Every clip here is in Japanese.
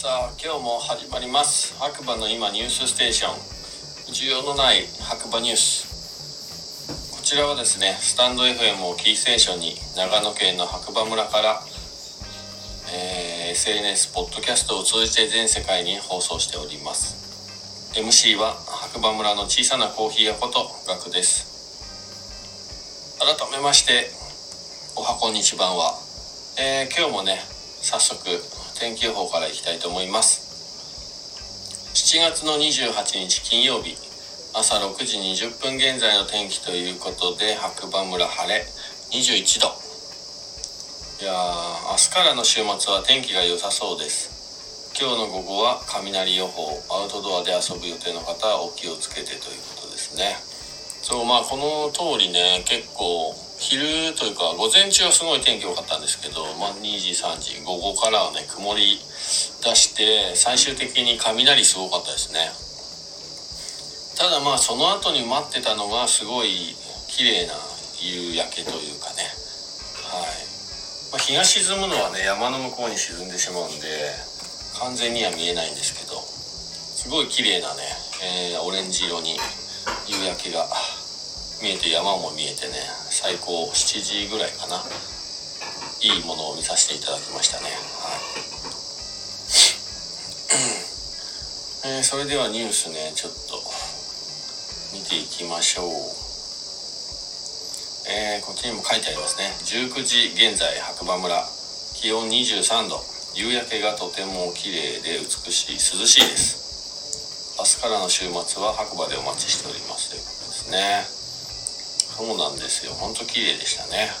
さあ今日も始まります。白馬の今ニュースステーション。需要のない白馬ニュース。こちらはですねスタンド FM をキーステーションに長野県の白馬村から、えー SNS ポッドキャストを通じて全世界に放送しております。MC は白馬村の小さなコーヒー屋ことガクです。改めましておはこんにちばんは、えー今日もね早速天気予報からいきたいと思います。7月の28日金曜日朝6時20分現在の天気ということで白馬村晴れ21度。いやー明日からの週末は天気が良さそうです。今日の午後は雷予報アウトドアで遊ぶ予定の方はお気をつけてということですね。そうまあこの通りね結構昼というか午前中はすごい天気良かったんですけど、まあ、2時3時午後からはね曇り出して最終的に雷すごかったですね。ただまあその後に待ってたのがすごい綺麗な夕焼けというかね。はい、まあ、日が沈むのはね山の向こうに沈んでしまうんで完全には見えないんですけどすごい綺麗なね、えーオレンジ色に夕焼けが見えて山も見えてね最高7時ぐらいかな。いいものを見させていただきましたね。はい、えーそれではニュースねちょっと。見ていきましょう。えーこっちにも書いてありますね。19時現在白馬村。気温23度。夕焼けがとても綺麗で美しい涼しいです。明日からの週末は白馬でお待ちしております。ということですね。そうなんですよ。ほんと綺麗でしたね。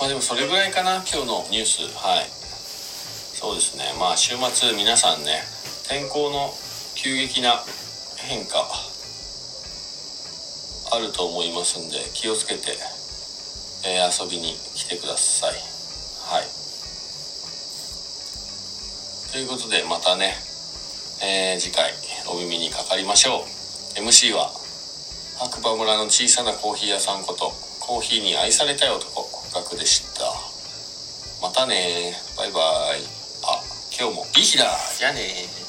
まあでもそれぐらいかな今日のニュース。はい。そうですね。まあ週末皆さんね天候の急激な変化あると思いますんで気をつけて、えー遊びに来てください。はい。ということでまたね、えー次回。お耳にかかりましょう。MC は白馬村の小さなコーヒー屋さんことコーヒーに愛されたい男ガクでした。またねバイバイ。あ今日もいい日だ。じゃあね